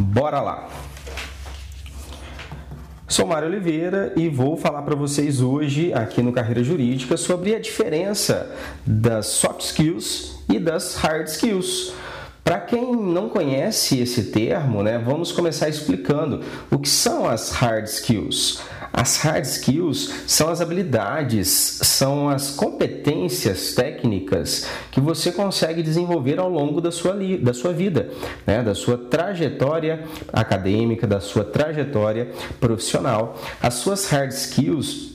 Bora lá! Sou Mário Oliveira e vou falar para vocês hoje, aqui no Carreira Jurídica, sobre a diferença das soft skills e das hard skills. Para quem não conhece esse termo, né, vamos começar explicando o que são as hard skills. As hard skills são as habilidades, são as competências técnicas que você consegue desenvolver ao longo da sua, da sua vida, né? da sua trajetória acadêmica, da sua trajetória profissional. As suas hard skills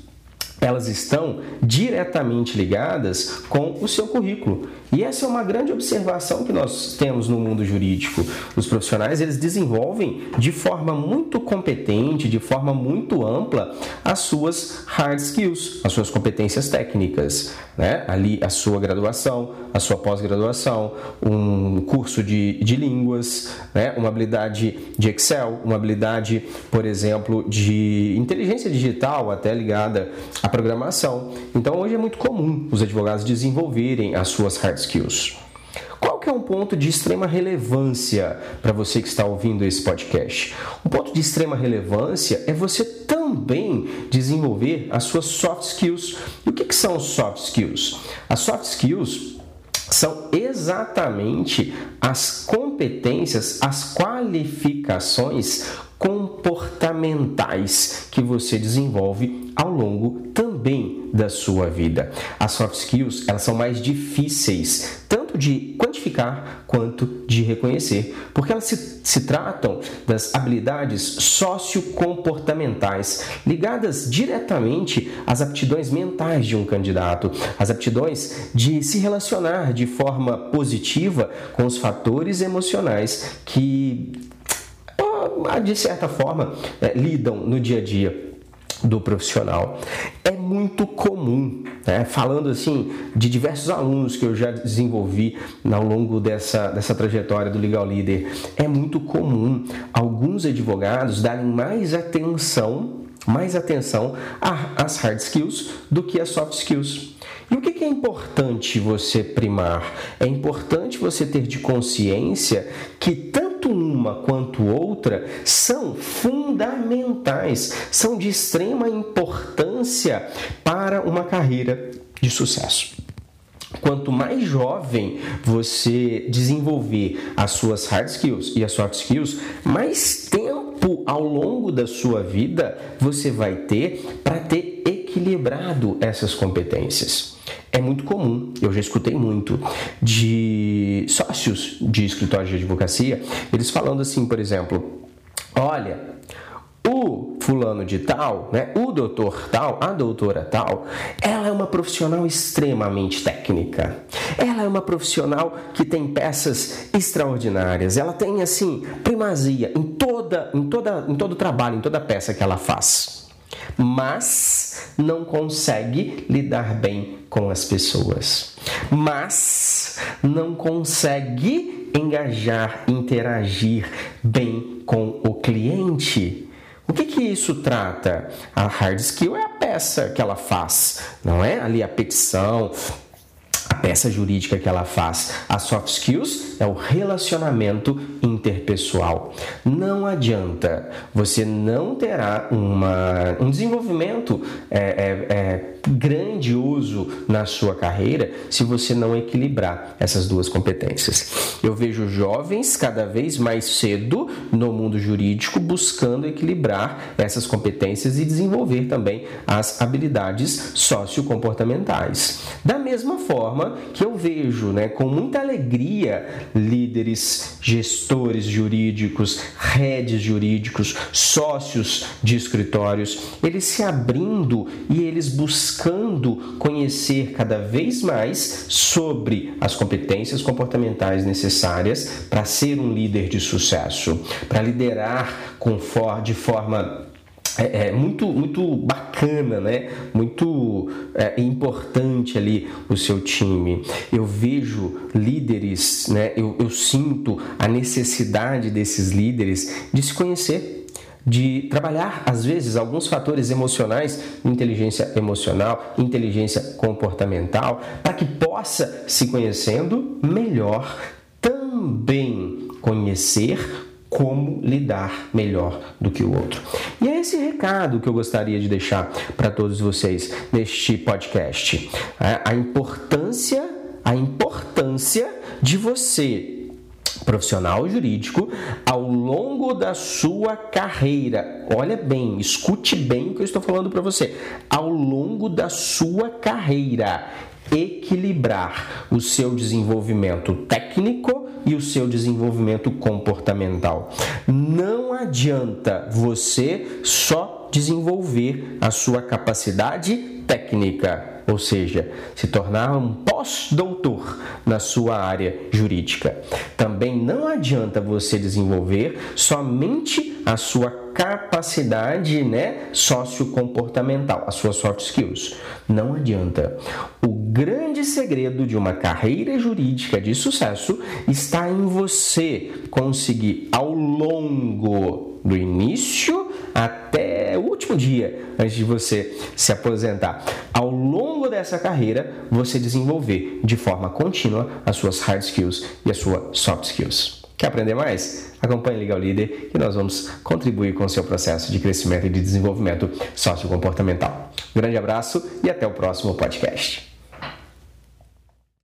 elas estão diretamente ligadas com o seu currículo. E essa é uma grande observação que nós temos no mundo jurídico. Os profissionais, eles desenvolvem de forma muito competente, de forma muito ampla, as suas hard skills, as suas competências técnicas, né? Ali a sua graduação, a sua pós-graduação, um curso de, de línguas, né? uma habilidade de Excel, uma habilidade, por exemplo, de inteligência digital, até ligada à programação. Então hoje é muito comum os advogados desenvolverem as suas hard skills. Qual que é um ponto de extrema relevância para você que está ouvindo esse podcast? Um ponto de extrema relevância é você também desenvolver as suas soft skills. E o que, que são soft skills? As soft skills são exatamente as competências, as qualificações comportamentais que você desenvolve ao longo também da sua vida. As soft skills, elas são mais difíceis, tanto de quantificar quanto de reconhecer, porque elas se, se tratam das habilidades sociocomportamentais ligadas diretamente às aptidões mentais de um candidato, as aptidões de se relacionar de forma positiva com os fatores emocionais que de certa forma, é, lidam no dia a dia do profissional. É muito comum, né? falando assim de diversos alunos que eu já desenvolvi ao longo dessa, dessa trajetória do Legal Leader, é muito comum alguns advogados darem mais atenção, mais atenção às hard skills do que às soft skills. E o que é importante você primar? É importante você ter de consciência que tanto uma quanto outra são fundamentais, são de extrema importância para uma carreira de sucesso. Quanto mais jovem você desenvolver as suas hard skills e as soft skills, mais tempo ao longo da sua vida você vai ter para ter equilibrado essas competências é muito comum, eu já escutei muito, de sócios de escritórios de advocacia, eles falando assim, por exemplo, olha, o fulano de tal, né, o doutor tal, a doutora tal, ela é uma profissional extremamente técnica. Ela é uma profissional que tem peças extraordinárias. Ela tem assim primazia em toda, em toda, em todo trabalho, em toda peça que ela faz mas não consegue lidar bem com as pessoas, mas não consegue engajar, interagir bem com o cliente. O que, que isso trata? A hard skill é a peça que ela faz, não é? Ali a petição, a peça jurídica que ela faz. A soft skills é o relacionamento interpessoal. Não adianta, você não terá uma, um desenvolvimento é, é, é, grandioso na sua carreira se você não equilibrar essas duas competências. Eu vejo jovens cada vez mais cedo no mundo jurídico buscando equilibrar essas competências e desenvolver também as habilidades sociocomportamentais. Da mesma forma que eu vejo, né, com muita alegria, líderes, gestores jurídicos, redes jurídicos, sócios de escritórios, eles se abrindo e eles buscando conhecer cada vez mais sobre as competências comportamentais necessárias para ser um líder de sucesso, para liderar com de forma é, é, muito, muito bacana, né? muito é, importante ali o seu time. Eu vejo líderes, né? eu, eu sinto a necessidade desses líderes de se conhecer de trabalhar, às vezes, alguns fatores emocionais, inteligência emocional, inteligência comportamental, para que possa, se conhecendo melhor, também conhecer como lidar melhor do que o outro. E é esse recado que eu gostaria de deixar para todos vocês neste podcast. É, a importância, a importância de você profissional jurídico ao longo da sua carreira. Olha bem, escute bem o que eu estou falando para você. Ao longo da sua carreira, equilibrar o seu desenvolvimento técnico e o seu desenvolvimento comportamental. Não adianta você só desenvolver a sua capacidade técnica ou seja, se tornar um pós-doutor na sua área jurídica. Também não adianta você desenvolver somente a sua capacidade né, sociocomportamental, as suas soft skills. Não adianta. O grande segredo de uma carreira jurídica de sucesso está em você conseguir ao longo do início até o último dia antes de você se aposentar. Ao longo dessa carreira, você desenvolver de forma contínua as suas hard skills e as suas soft skills. Quer aprender mais? Acompanhe Legal Líder e nós vamos contribuir com o seu processo de crescimento e de desenvolvimento sociocomportamental. Grande abraço e até o próximo podcast.